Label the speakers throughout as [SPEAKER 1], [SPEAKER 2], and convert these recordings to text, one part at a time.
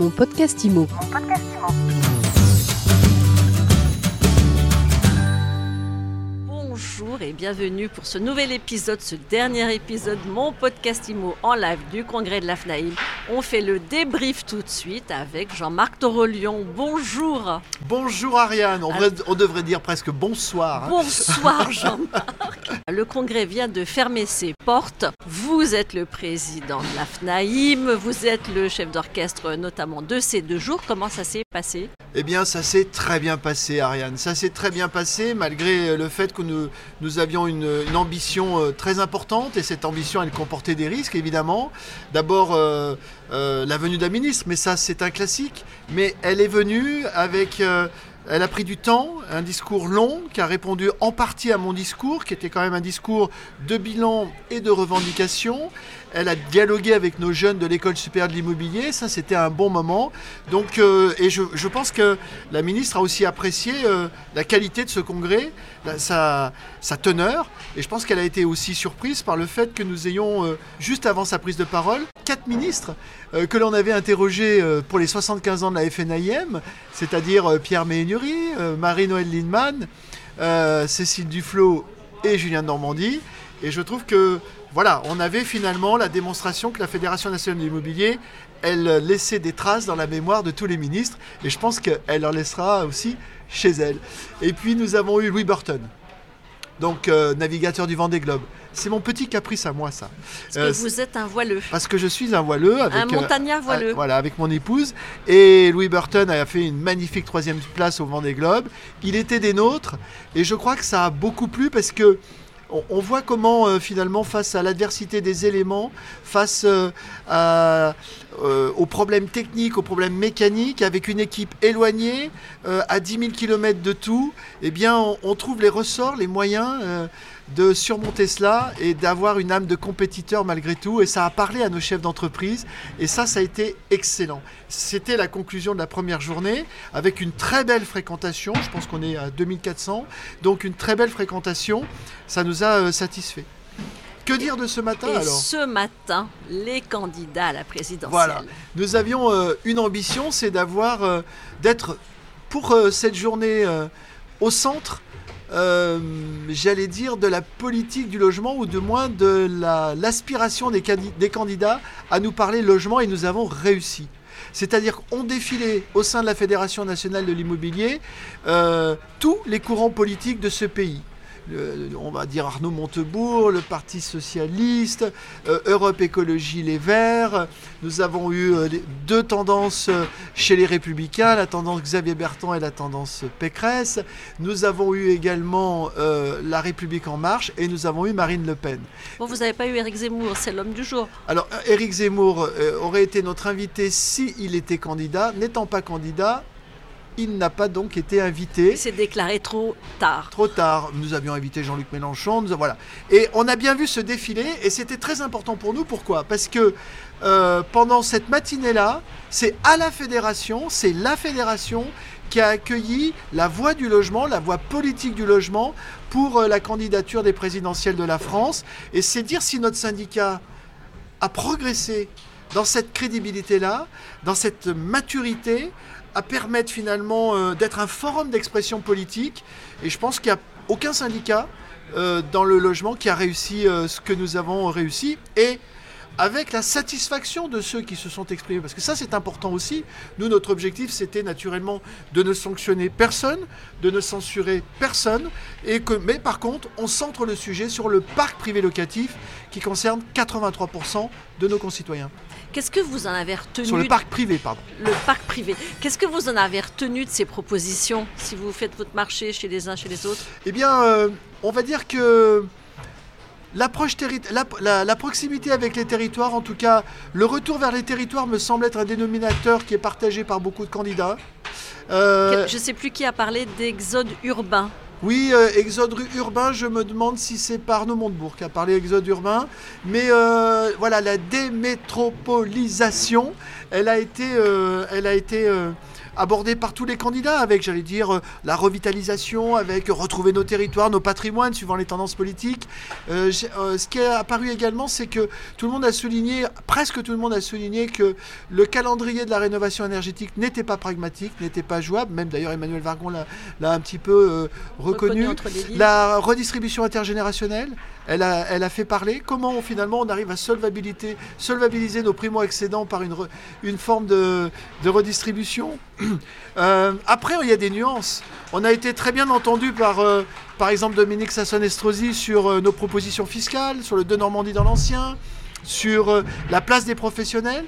[SPEAKER 1] Mon podcast IMO.
[SPEAKER 2] Bonjour et bienvenue pour ce nouvel épisode, ce dernier épisode, mon podcast IMO en live du congrès de la FNAIM. On fait le débrief tout de suite avec Jean-Marc Torolion. Bonjour.
[SPEAKER 3] Bonjour Ariane, on, devrait- on devrait dire presque bonsoir. hein.
[SPEAKER 2] Bonsoir Jean-Marc. Le congrès vient de fermer ses portes. Vous êtes le président de la FNAIM, vous êtes le chef d'orchestre notamment de ces deux jours. Comment ça s'est passé?
[SPEAKER 3] Eh bien, ça s'est très bien passé, Ariane. Ça s'est très bien passé, malgré le fait que nous, nous avions une, ambition euh, très importante. Et cette ambition, elle comportait des risques, évidemment. D'abord, euh, euh, la venue d'un ministre, mais ça, c'est un classique. Mais elle est venue avec. Elle a pris du temps, un discours long qui a répondu en partie à mon discours, qui était quand même un discours de bilan et de revendication. Elle a dialogué avec nos jeunes de l'école supérieure de l'immobilier, ça c'était un bon moment. Donc, euh, et je, pense que la ministre a aussi apprécié euh, la qualité de ce congrès, sa, teneur, et je pense qu'elle a été aussi surprise par le fait que nous ayons, euh, juste avant sa prise de parole, quatre ministres que l'on avait interrogés pour les 75 ans de la FNIM, c'est-à-dire Pierre euh, Marie-Noël Lindemann, Cécile Duflot et Julien Normandie. Et je trouve que voilà, on avait finalement la démonstration que la Fédération nationale de l'immobilier, elle euh, laissait des traces dans la mémoire de tous les ministres. Et je pense qu'elle en laissera aussi chez elle. Et puis nous avons eu Louis Burton, donc euh, navigateur du Vendée Globe. C'est mon petit caprice à moi, ça.
[SPEAKER 2] Parce
[SPEAKER 3] Euh,
[SPEAKER 2] que vous êtes un voileux.
[SPEAKER 3] Parce que je suis un voileux. Avec,
[SPEAKER 2] Un
[SPEAKER 3] euh,
[SPEAKER 2] montagnard voileux.
[SPEAKER 3] Voilà, avec mon épouse. Et Louis Burton a fait une magnifique troisième place au Vendée Globe. Il était des nôtres. Et je crois que ça a beaucoup plu parce que on, voit comment euh, finalement face à l'adversité des éléments, face euh, euh, aux problèmes techniques, aux problèmes mécaniques, avec une équipe éloignée, à 10 000 km de tout, eh bien on, trouve les ressorts, les moyens de surmonter cela et d'avoir une âme de compétiteur malgré tout. Et ça a parlé à nos chefs d'entreprise. Et ça, ça a été excellent. C'était la conclusion de la première journée avec une très belle fréquentation. Je pense qu'on est à 2400. Donc une très belle fréquentation. Ça nous a euh, satisfait. Que dire de ce matin
[SPEAKER 2] Et
[SPEAKER 3] alors?
[SPEAKER 2] ce matin, les candidats à la présidentielle.
[SPEAKER 3] Voilà. Nous avions euh, une ambition, c'est d'avoir, euh, d'être pour euh, cette journée au centre, euh, j'allais dire, de la politique du logement ou de moins de la- l'aspiration des candidats à nous parler logement et nous avons réussi. C'est-à-dire qu'on défilait au sein de la Fédération nationale de l'immobilier euh, tous les courants politiques de ce pays. Le- on va dire Arnaud Montebourg, le Parti socialiste, euh, Europe Écologie Les Verts. Nous avons eu euh, deux tendances euh, chez les Républicains, la tendance Xavier Bertrand et la tendance Pécresse. Nous avons eu également euh, La République En Marche et nous avons eu Marine Le Pen.
[SPEAKER 2] Bon, vous n'avez pas eu Éric Zemmour, c'est l'homme du jour.
[SPEAKER 3] Alors, Éric Zemmour aurait été notre invité s'il était candidat. N'étant pas candidat, il n'a pas donc été invité.
[SPEAKER 2] Il s'est déclaré trop tard.
[SPEAKER 3] Trop tard, nous avions invité Jean-Luc Mélenchon, nous- voilà. Et on a bien vu ce défilé, et c'était très important pour nous. Pourquoi? Parce que euh, pendant cette matinée-là, c'est à la fédération, c'est la fédération qui a accueilli la voix du logement, la voix politique du logement pour euh, la candidature des présidentielles de la France. Et c'est dire si notre syndicat a progressé dans cette crédibilité-là, dans cette maturité, à permettre finalement euh, d'être un forum d'expression politique. Et je pense qu'il n'y a aucun syndicat euh, dans le logement qui a réussi euh, ce que nous avons réussi. Et avec la satisfaction de ceux qui se sont exprimés. Parce que ça, c'est important aussi. Nous, notre objectif, c'était naturellement de ne sanctionner personne, de ne censurer personne. Et que, mais par contre, on centre le sujet sur le parc privé locatif qui concerne 83% de nos concitoyens.
[SPEAKER 2] Qu'est-ce que vous en avez retenu
[SPEAKER 3] Sur le parc privé, pardon.
[SPEAKER 2] le parc privé. Qu'est-ce que vous en avez retenu de ces propositions si vous faites votre marché chez les uns, chez les autres?
[SPEAKER 3] Eh bien, euh, on va dire que l'approche la, la- la proximité avec les territoires, en tout cas, le retour vers les territoires me semble être un dénominateur qui est partagé par beaucoup de candidats. Euh,
[SPEAKER 2] Je ne sais plus qui a parlé d'exode urbain.
[SPEAKER 3] Oui, euh, exode urbain, je me demande si c'est par Arnaud Montebourg qui a parlé exode urbain. Mais euh, voilà, la démétropolisation, elle a été, elle a été euh, abordé par tous les candidats, avec, j'allais dire, euh, la revitalisation, avec retrouver nos territoires, nos patrimoines, suivant les tendances politiques. Euh, ce qui est apparu également, c'est que tout le monde a souligné, presque tout le monde a souligné que le calendrier de la rénovation énergétique n'était pas pragmatique, n'était pas jouable. Même d'ailleurs Emmanuel Vargon l'a un petit peu reconnu. la redistribution intergénérationnelle, elle a, fait parler. Comment finalement on arrive à solvabiliser, solvabiliser nos primo-excédents par une, une forme de, redistribution? Euh, Après, il y a des nuances. On a été très bien entendu par, euh, par exemple, Dominique Sasson-Estrosi sur euh, nos propositions fiscales, sur le De Normandie dans l'ancien, sur la place des professionnels.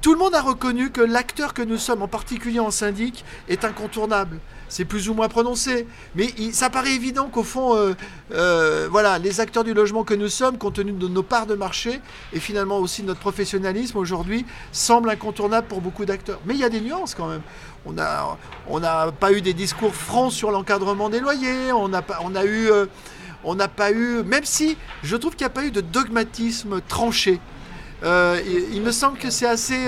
[SPEAKER 3] Tout le monde a reconnu que l'acteur que nous sommes, en particulier en syndic, est incontournable c'est plus ou moins prononcé. Mais ça paraît évident qu'au fond, euh, euh, voilà, les acteurs du logement que nous sommes, compte tenu de nos parts de marché et finalement aussi de notre professionnalisme aujourd'hui, semblent incontournables pour beaucoup d'acteurs. Mais il y a des nuances quand même. On n'a pas eu des discours francs sur l'encadrement des loyers. On euh, on n'a pas eu, même si je trouve qu'il n'y a pas eu de dogmatisme tranché. Il, me semble que c'est assez,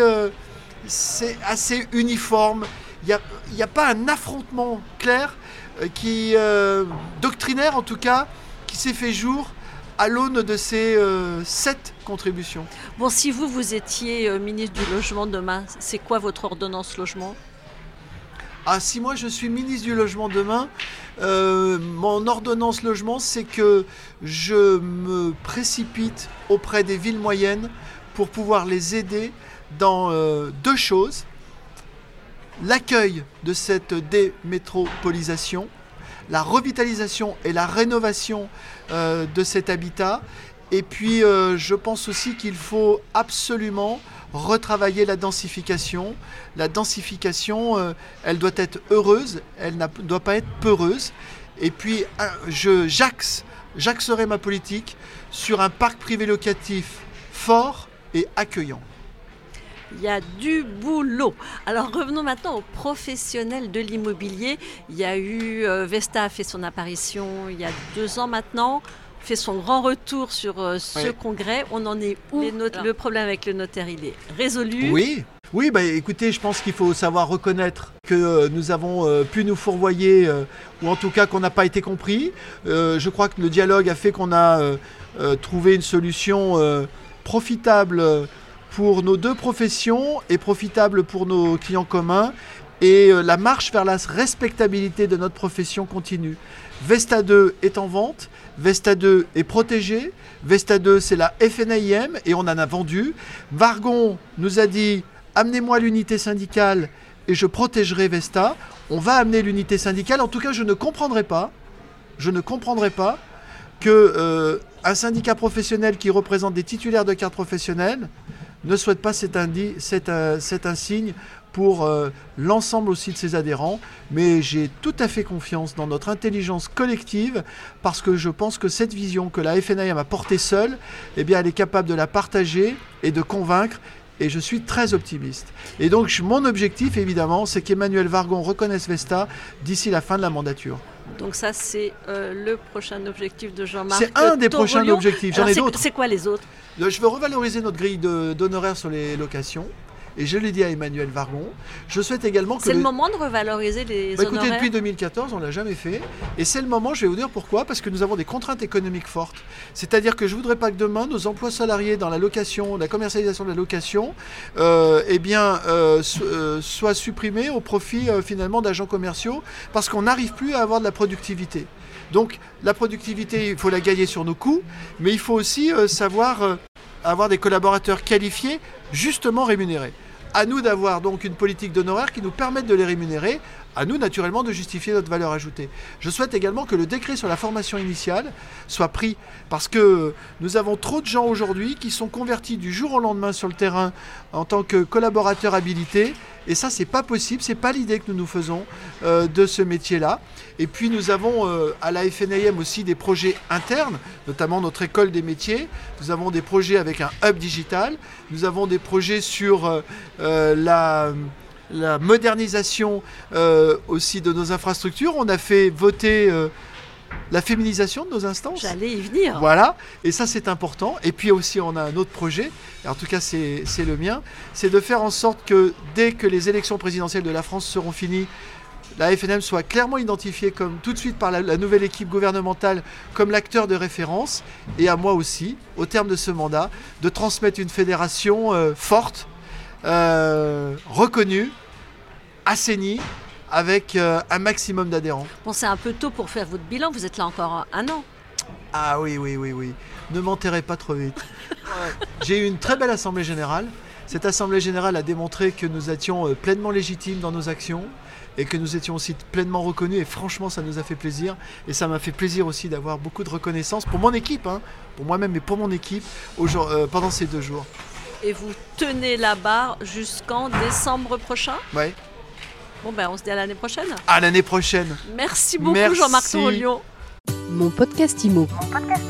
[SPEAKER 3] c'est assez uniforme il n'y a, pas un affrontement clair euh, qui, euh, doctrinaire en tout cas, qui s'est fait jour à l'aune de ces euh, sept contributions.
[SPEAKER 2] Bon, si vous, vous étiez ministre du Logement demain, c'est quoi votre ordonnance logement?
[SPEAKER 3] Ah, si moi je suis ministre du Logement demain, mon ordonnance logement, c'est que je me précipite auprès des villes moyennes pour pouvoir les aider dans deux choses l'accueil de cette démétropolisation, la revitalisation et la rénovation euh, de cet habitat. Et puis, euh, je pense aussi qu'il faut absolument retravailler la densification. La densification, euh, elle doit être heureuse, elle ne doit pas être peureuse. Et puis, je j'axe, j'axerai ma politique sur un parc privé locatif fort et accueillant
[SPEAKER 2] il y a du boulot. Alors revenons maintenant aux professionnels de l'immobilier. Il y a eu, euh, Vesta a fait son apparition il y a deux ans maintenant, fait son grand retour sur euh, ce congrès. On en est où Le problème avec le notaire, il est résolu.
[SPEAKER 3] Oui. Oui, bah, écoutez, je pense qu'il faut savoir reconnaître que euh, nous avons pu nous fourvoyer, ou en tout cas qu'on n'a pas été compris. je crois que le dialogue a fait qu'on a trouvé une solution profitable pour nos deux professions et profitable pour nos clients communs. Et euh, la marche vers la respectabilité de notre profession continue. Vesta 2 est en vente, Vesta 2 est protégé, Vesta 2 c'est la FNAIM et on en a vendu. Vargon nous a dit amenez-moi l'unité syndicale et je protégerai Vesta. On va amener l'unité syndicale. En tout cas, je ne comprendrai pas, je ne comprendrai pas que euh, un syndicat professionnel qui représente des titulaires de cartes professionnelles ne souhaite pas cet, un, signe pour euh, l'ensemble aussi de ses adhérents, mais j'ai tout à fait confiance dans notre intelligence collective parce que je pense que cette vision que la FNIM a portée seule, eh bien, elle est capable de la partager et de convaincre et je suis très optimiste. Et donc mon objectif évidemment, c'est qu'Emmanuel Vargon reconnaisse Vesta d'ici la fin de la mandature.
[SPEAKER 2] Donc ça, c'est euh, le prochain objectif de Jean-Marc.
[SPEAKER 3] C'est un des prochains objectifs. J'en ai d'autres.
[SPEAKER 2] C'est quoi les autres?
[SPEAKER 3] Je veux revaloriser notre grille d'honoraires sur les locations. Et je l'ai dit à Emmanuel Vargon. Je souhaite également que.
[SPEAKER 2] C'est le... moment de revaloriser les bah,
[SPEAKER 3] Écoutez, depuis 2014, on l'a jamais fait. Et c'est le moment, je vais vous dire pourquoi. Parce que nous avons des contraintes économiques fortes. C'est-à-dire que je ne voudrais pas que demain, nos emplois salariés dans la location, la commercialisation de la location, euh, eh bien, euh, euh, soient supprimés au profit finalement d'agents commerciaux. Parce qu'on n'arrive plus à avoir de la productivité. Donc la productivité, il faut la gagner sur nos coûts, mais il faut aussi savoir avoir des collaborateurs qualifiés, justement rémunérés. À nous d'avoir donc une politique d'honoraires qui nous permette de les rémunérer à nous naturellement de justifier notre valeur ajoutée. Je souhaite également que le décret sur la formation initiale soit pris parce que nous avons trop de gens aujourd'hui qui sont convertis du jour au lendemain sur le terrain en tant que collaborateurs habilités et ça c'est pas possible, c'est pas l'idée que nous nous faisons euh, de ce métier-là. Et puis nous avons euh, à la FNAM aussi des projets internes, notamment notre école des métiers. Nous avons des projets avec un hub digital. Nous avons des projets sur euh, la la modernisation euh, aussi de nos infrastructures. On a fait voter euh, la féminisation de nos instances.
[SPEAKER 2] J'allais y venir.
[SPEAKER 3] Voilà, et ça c'est important. Et puis aussi on a un autre projet, en tout cas c'est le mien, c'est de faire en sorte que dès que les élections présidentielles de la France seront finies, la FNM soit clairement identifiée comme tout de suite par la, nouvelle équipe gouvernementale comme l'acteur de référence, et à moi aussi, au terme de ce mandat, de transmettre une fédération euh, forte, euh, reconnue, assainie, avec euh, un maximum d'adhérents.
[SPEAKER 2] Bon, c'est un peu tôt pour faire votre bilan, vous êtes là encore un an.
[SPEAKER 3] Ah oui, oui, oui, oui. Ne m'enterrez pas trop vite. J'ai eu une très belle assemblée générale. Cette assemblée générale a démontré que nous étions pleinement légitimes dans nos actions, et que nous étions aussi pleinement reconnus. Et franchement, ça nous a fait plaisir. Et ça m'a fait plaisir aussi d'avoir beaucoup de reconnaissance pour mon équipe, hein, pour moi-même, mais pour mon équipe euh, pendant ces deux jours.
[SPEAKER 2] Et vous tenez la barre jusqu'en décembre prochain
[SPEAKER 3] Oui.
[SPEAKER 2] Bon, ben on se dit à l'année prochaine.
[SPEAKER 3] À l'année prochaine.
[SPEAKER 2] Merci beaucoup, Jean-Marc Mon
[SPEAKER 1] podcast Mon podcast